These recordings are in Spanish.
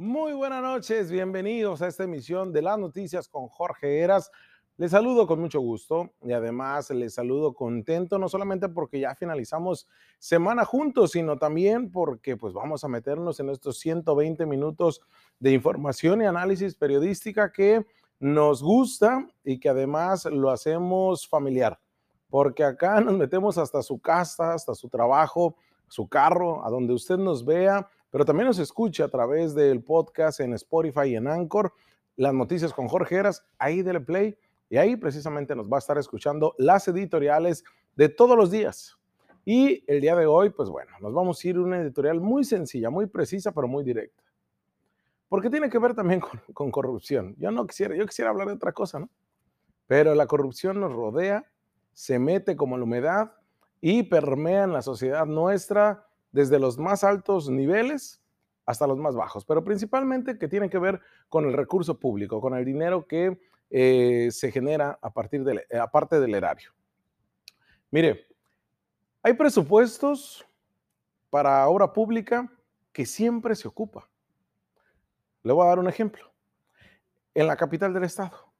Muy buenas noches, bienvenidos a esta emisión de las noticias con Jorge Eras. Les saludo con mucho gusto y además les saludo contento, no solamente porque ya finalizamos semana juntos, sino también porque pues vamos a meternos en estos 120 minutos de información y análisis periodística que nos gusta y que además lo hacemos familiar, porque acá nos metemos hasta su casa, hasta su trabajo, su carro, a donde usted nos vea pero también nos escucha a través del podcast en Spotify y en Anchor, las noticias con Jorge Heras, ahí del play, y ahí precisamente nos va a estar escuchando las editoriales de todos los días. Y el día de hoy, pues bueno, nos vamos a ir a una editorial muy sencilla, muy precisa, pero muy directa. Porque tiene que ver también con, con corrupción. Yo no quisiera, yo quisiera hablar de otra cosa, ¿no? Pero la corrupción nos rodea, se mete como la humedad y permea en la sociedad nuestra desde los más altos niveles hasta los más bajos, pero principalmente que tienen que ver con el recurso público, con el dinero que eh, se genera a partir del, eh, aparte del erario. Mire, hay presupuestos para obra pública que siempre se ocupa. Le voy a dar un ejemplo. En la capital del estado,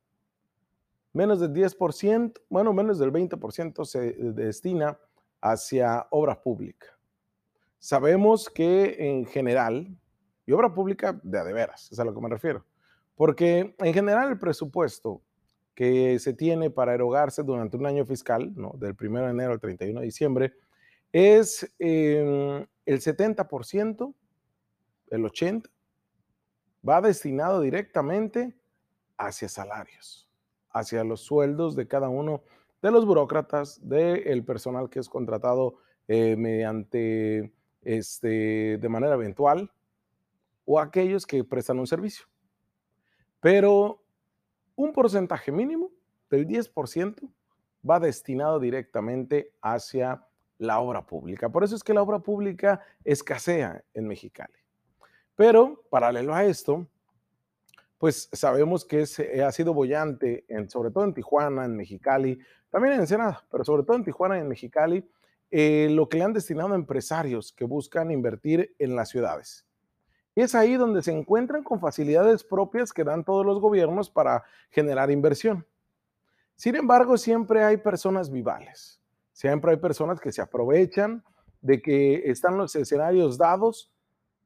menos del 10%, bueno, menos del 20% se destina hacia obra pública. Sabemos que en general, y obra pública de a de veras, es a lo que me refiero, porque en general el presupuesto que se tiene para erogarse durante un año fiscal, ¿no? del 1 de enero al 31 de diciembre, es em, el 70%, el 80%, va destinado directamente hacia salarios, hacia los sueldos de cada uno de los burócratas, del personal que es contratado eh, mediante este, de manera eventual o aquellos que prestan un servicio. Pero un porcentaje mínimo del 10% va destinado directamente hacia la obra pública. Por eso es que la obra pública escasea en Mexicali. Pero paralelo a esto, pues sabemos que ha sido bollante, en, sobre todo en Tijuana, en Mexicali, también en Ensenada, pero sobre todo en Tijuana y en Mexicali, eh, lo que le han destinado a empresarios que buscan invertir en las ciudades. Y es ahí donde se encuentran con facilidades propias que dan todos los gobiernos para generar inversión. Sin embargo, siempre hay personas vivales, siempre hay personas que se aprovechan de que están los escenarios dados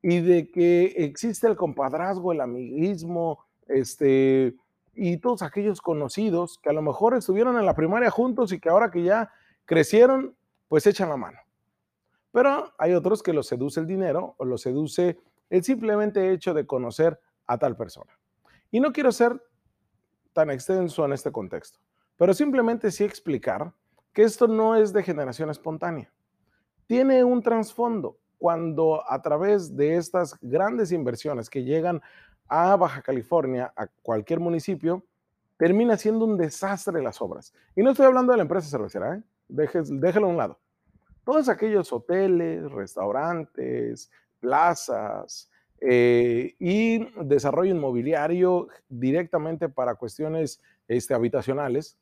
y de que existe el compadrazgo, el amiguismo, este, y todos aquellos conocidos que a lo mejor estuvieron en la primaria juntos y que ahora que ya crecieron, pues echan la mano. Pero hay otros que los seduce el dinero o los seduce el simplemente hecho de conocer a tal persona. Y no quiero ser tan extenso en este contexto, pero simplemente sí explicar que esto no es de generación espontánea. Tiene un trasfondo cuando a través de estas grandes inversiones que llegan a Baja California, a cualquier municipio, termina siendo un desastre las obras. Y no estoy hablando de la empresa cervecera, ¿eh? déjelo a un lado. Todos aquellos hoteles, restaurantes, plazas eh, y desarrollo inmobiliario directamente para cuestiones este, habitacionales,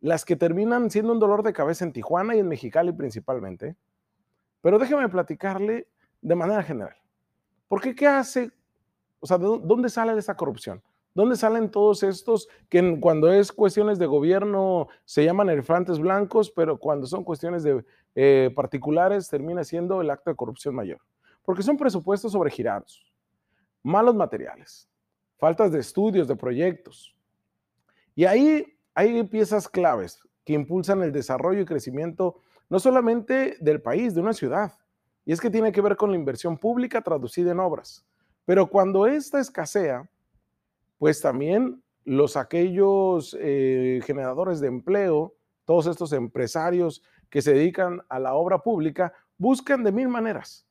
las que terminan siendo un dolor de cabeza en Tijuana y en Mexicali principalmente. Pero déjeme platicarle de manera general. ¿Por qué qué hace? O sea, ¿de dónde sale esta corrupción? ¿Dónde salen todos estos que cuando es cuestiones de gobierno se llaman elefantes blancos, pero cuando son cuestiones de eh, particulares termina siendo el acto de corrupción mayor? Porque son presupuestos sobregirados, malos materiales, faltas de estudios, de proyectos. Y ahí hay piezas claves que impulsan el desarrollo y crecimiento no solamente del país, de una ciudad. Y es que tiene que ver con la inversión pública traducida en obras. Pero cuando esta escasea, pues también los aquellos eh, generadores de empleo, todos estos empresarios que se dedican a la obra pública, buscan de mil maneras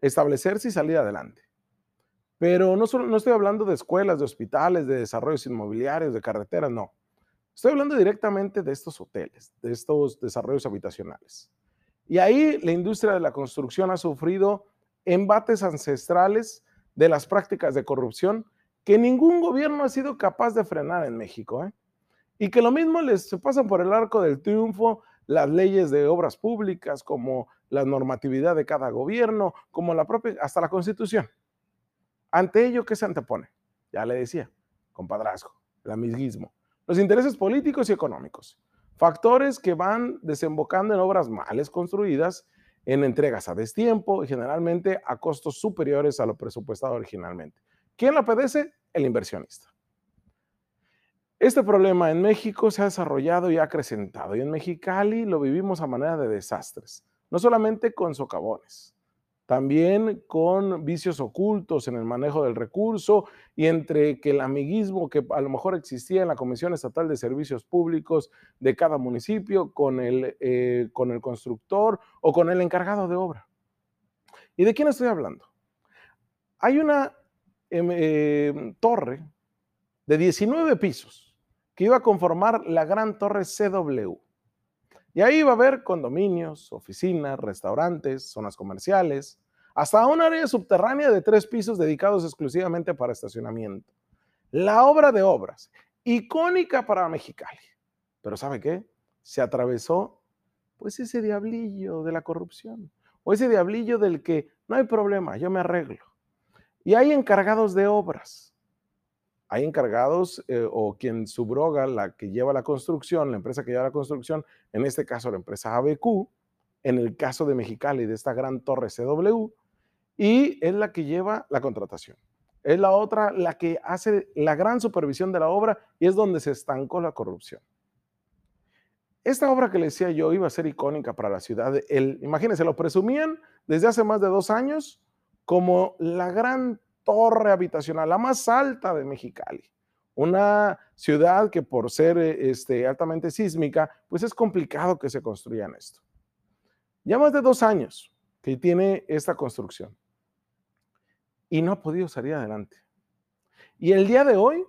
establecerse y salir adelante. Pero no, solo, no estoy hablando de escuelas, de hospitales, de desarrollos inmobiliarios, de carreteras, no. Estoy hablando directamente de estos hoteles, de estos desarrollos habitacionales. Y ahí la industria de la construcción ha sufrido embates ancestrales de las prácticas de corrupción que ningún gobierno ha sido capaz de frenar en México. ¿eh? Y que lo mismo les se pasan por el arco del triunfo las leyes de obras públicas, como la normatividad de cada gobierno, como la propia, hasta la constitución. Ante ello, ¿qué se antepone? Ya le decía, compadrazgo, el amiguismo, los intereses políticos y económicos, factores que van desembocando en obras males construidas, en entregas a destiempo y generalmente a costos superiores a lo presupuestado originalmente. ¿Quién la padece? El inversionista. Este problema en México se ha desarrollado y ha acrecentado y en Mexicali lo vivimos a manera de desastres, no solamente con socavones, también con vicios ocultos en el manejo del recurso y entre que el amiguismo que a lo mejor existía en la Comisión Estatal de Servicios Públicos de cada municipio con el, eh, con el constructor o con el encargado de obra. ¿Y de quién estoy hablando? Hay una em, em, torre de 19 pisos que iba a conformar la gran torre CW. Y ahí va a haber condominios, oficinas, restaurantes, zonas comerciales, hasta un área subterránea de tres pisos dedicados exclusivamente para estacionamiento. La obra de obras, icónica para Mexicali. Pero ¿sabe qué? Se atravesó pues ese diablillo de la corrupción o ese diablillo del que no hay problema, yo me arreglo. Y hay encargados de obras hay encargados eh, o quien subroga la que lleva la construcción, la empresa que lleva la construcción, en este caso la empresa ABQ, en el caso de Mexicali, de esta gran torre CW, y es la que lleva la contratación. Es la otra la que hace la gran supervisión de la obra y es donde se estancó la corrupción. Esta obra que le decía yo iba a ser icónica para la ciudad. El, imagínense, lo presumían desde hace más de dos años como la gran torre habitacional, la más alta de Mexicali. Una ciudad que por ser eh, este, altamente sísmica, pues es complicado que se construyan esto. Ya más de dos años que tiene esta construcción y no ha podido salir adelante. Y el día de hoy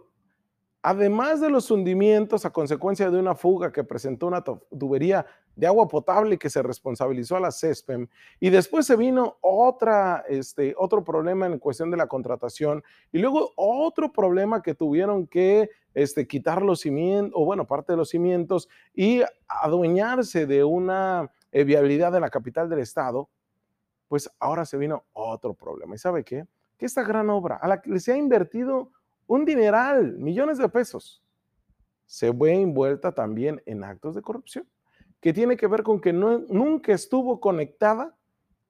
Además de los hundimientos a consecuencia de una fuga que presentó una tubería de agua potable que se responsabilizó a la CESPEM, y después se vino otra, este, otro problema en cuestión de la contratación, y luego otro problema que tuvieron que este, quitar los cimientos, o bueno, parte de los cimientos, y adueñarse de una eh, viabilidad de la capital del estado, pues ahora se vino otro problema. ¿Y sabe qué? Que esta gran obra a la que se ha invertido un dineral, millones de pesos, se ve envuelta también en actos de corrupción, que tiene que ver con que nunca estuvo conectada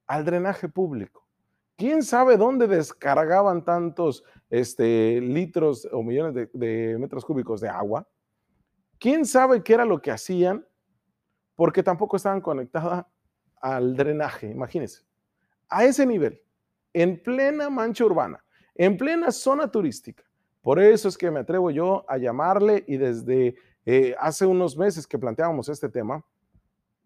al drenaje público. ¿Quién sabe dónde descargaban tantos este, litros o millones de, de metros cúbicos de agua? ¿Quién sabe qué era lo que hacían? Porque tampoco estaban conectadas al drenaje, imagínense. A ese nivel, en plena mancha urbana, en plena zona turística, por eso es que me atrevo yo a llamarle y desde eh, hace unos meses que planteábamos este tema,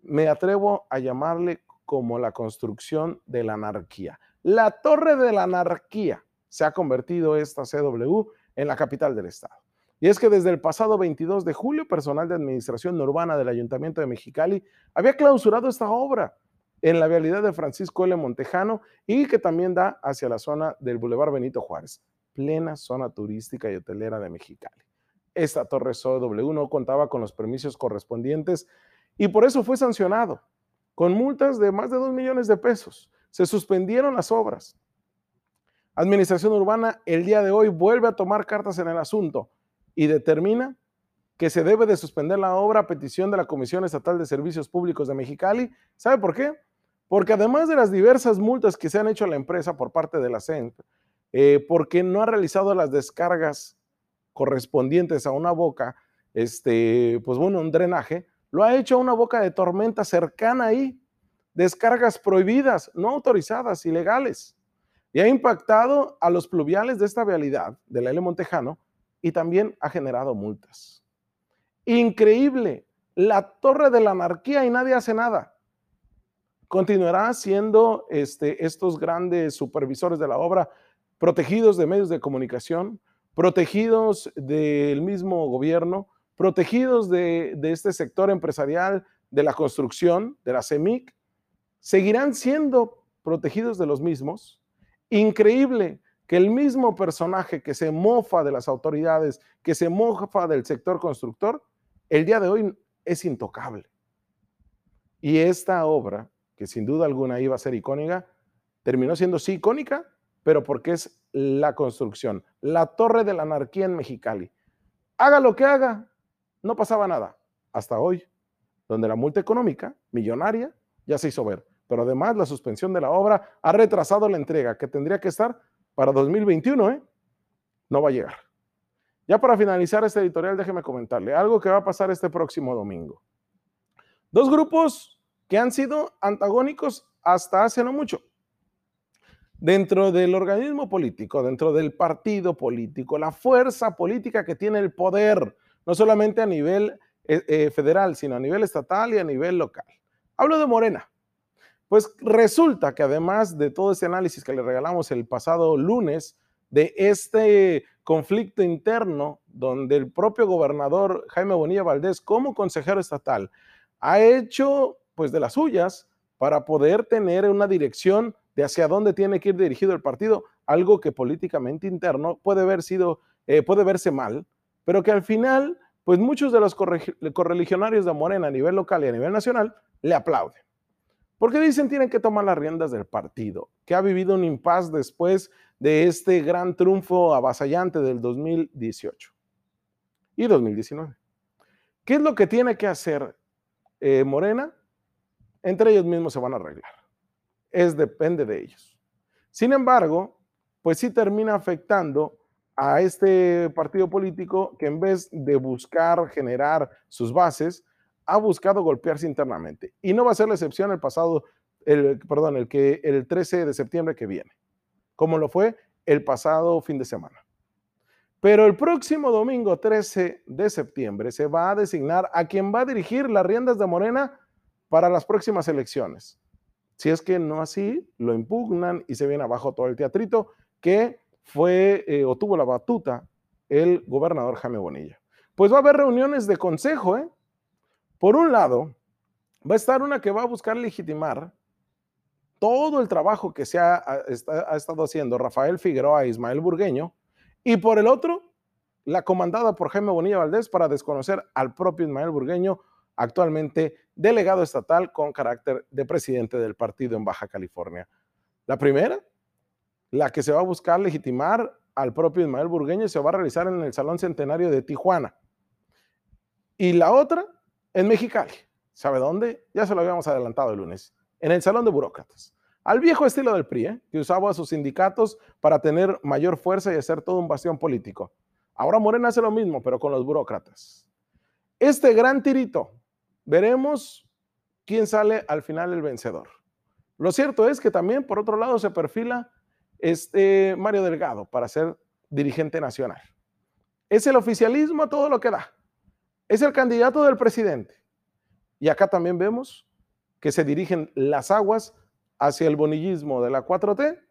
me atrevo a llamarle como la construcción de la anarquía. La torre de la anarquía se ha convertido esta CW en la capital del estado. Y es que desde el pasado 22 de julio, personal de administración urbana del Ayuntamiento de Mexicali había clausurado esta obra en la vialidad de Francisco L. Montejano y que también da hacia la zona del Boulevard Benito Juárez plena zona turística y hotelera de Mexicali. Esta torre SOW no contaba con los permisos correspondientes y por eso fue sancionado con multas de más de 2 millones de pesos. Se suspendieron las obras. Administración Urbana el día de hoy vuelve a tomar cartas en el asunto y determina que se debe de suspender la obra a petición de la Comisión Estatal de Servicios Públicos de Mexicali. ¿Sabe por qué? Porque además de las diversas multas que se han hecho a la empresa por parte de la CENT, eh, porque no ha realizado las descargas correspondientes a una boca, este, pues bueno, un drenaje, lo ha hecho a una boca de tormenta cercana ahí, descargas prohibidas, no autorizadas, ilegales, y ha impactado a los pluviales de esta vialidad de la L Montejano y también ha generado multas. Increíble, la torre de la anarquía y nadie hace nada. Continuará siendo este, estos grandes supervisores de la obra protegidos de medios de comunicación, protegidos del mismo gobierno, protegidos de, este sector empresarial, de la construcción, de la CEMIC, seguirán siendo protegidos de los mismos. Increíble que el mismo personaje que se mofa de las autoridades, que se mofa del sector constructor, el día de hoy es intocable. Y esta obra, que sin duda alguna iba a ser icónica, terminó siendo sí icónica, pero porque es la construcción, la torre de la anarquía en Mexicali. Haga lo que haga, no pasaba nada. Hasta hoy, donde la multa económica, millonaria, ya se hizo ver. Pero además la suspensión de la obra ha retrasado la entrega, que tendría que estar para 2021, ¿eh? No va a llegar. Ya para finalizar este editorial, déjeme comentarle algo que va a pasar este próximo domingo. Dos grupos que han sido antagónicos hasta hace no mucho. Dentro del organismo político, dentro del partido político, la fuerza política que tiene el poder, no solamente a nivel eh, eh, federal, sino a nivel estatal y a nivel local. Hablo de Morena. Pues resulta que además de todo ese análisis que le regalamos el pasado lunes, de este conflicto interno donde el propio gobernador Jaime Bonilla Valdés como consejero estatal ha hecho pues de las suyas para poder tener una dirección de hacia dónde tiene que ir dirigido el partido, algo que políticamente interno puede, haber sido, eh, puede verse mal, pero que al final, pues muchos de los correligionarios de Morena a nivel local y a nivel nacional le aplauden. Porque dicen tienen que tomar las riendas del partido, que ha vivido un impas después de este gran triunfo avasallante del 2018 y 2019. ¿Qué es lo que tiene que hacer eh, Morena? Entre ellos mismos se van a arreglar. Es depende de ellos. Sin embargo, pues sí termina afectando a este partido político que en vez de buscar generar sus bases, ha buscado golpearse internamente. Y no va a ser la excepción el pasado, el, perdón, el, que, el 13 de septiembre que viene, como lo fue el pasado fin de semana. Pero el próximo domingo 13 de septiembre se va a designar a quien va a dirigir las riendas de Morena para las próximas elecciones. Si es que no así, lo impugnan y se viene abajo todo el teatrito que fue eh, o tuvo la batuta el gobernador Jaime Bonilla. Pues va a haber reuniones de consejo, ¿eh? Por un lado, va a estar una que va a buscar legitimar todo el trabajo que se ha, estado haciendo Rafael Figueroa e Ismael Burgueño, y por el otro, la comandada por Jaime Bonilla Valdés para desconocer al propio Ismael Burgueño, actualmente delegado estatal con carácter de presidente del partido en Baja California. La primera, la que se va a buscar legitimar al propio Ismael Burgueño, se va a realizar en el Salón Centenario de Tijuana. Y la otra, en Mexicali. ¿Sabe dónde? Ya se lo habíamos adelantado el lunes. En el Salón de Burócratas. Al viejo estilo del PRI, ¿eh? que usaba a sus sindicatos para tener mayor fuerza y hacer todo un bastión político. Ahora Morena hace lo mismo, pero con los burócratas. Este gran tirito, veremos quién sale al final el vencedor. Lo cierto es que también, por otro lado, se perfila este Mario Delgado para ser dirigente nacional. Es el oficialismo todo lo que da es el candidato del presidente. Y acá también vemos que se dirigen las aguas hacia el bonillismo de la 4T,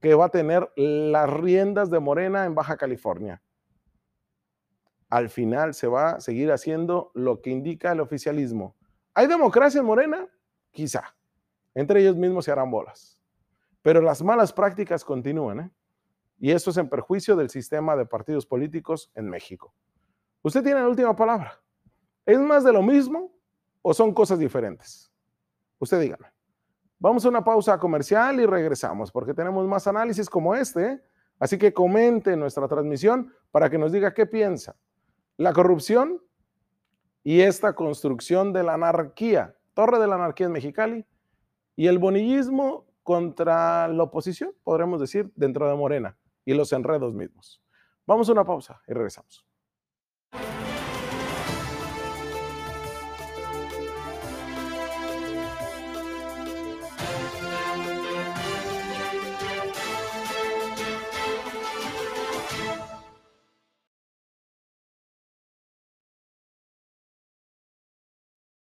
que va a tener las riendas de Morena en Baja California. Al final se va a seguir haciendo lo que indica el oficialismo. ¿Hay democracia en Morena? Quizá. Entre ellos mismos se harán bolas. Pero las malas prácticas continúan, ¿eh? Y esto es en perjuicio del sistema de partidos políticos en México. Usted tiene la última palabra. ¿Es más de lo mismo o son cosas diferentes? Usted dígame. Vamos a una pausa comercial y regresamos porque tenemos más análisis como este. ¿eh? Así que comente nuestra transmisión para que nos diga qué piensa. La corrupción y esta construcción de la anarquía, torre de la anarquía en Mexicali, y el bonillismo contra la oposición, podremos decir, dentro de Morena y los enredos mismos. Vamos a una pausa y regresamos.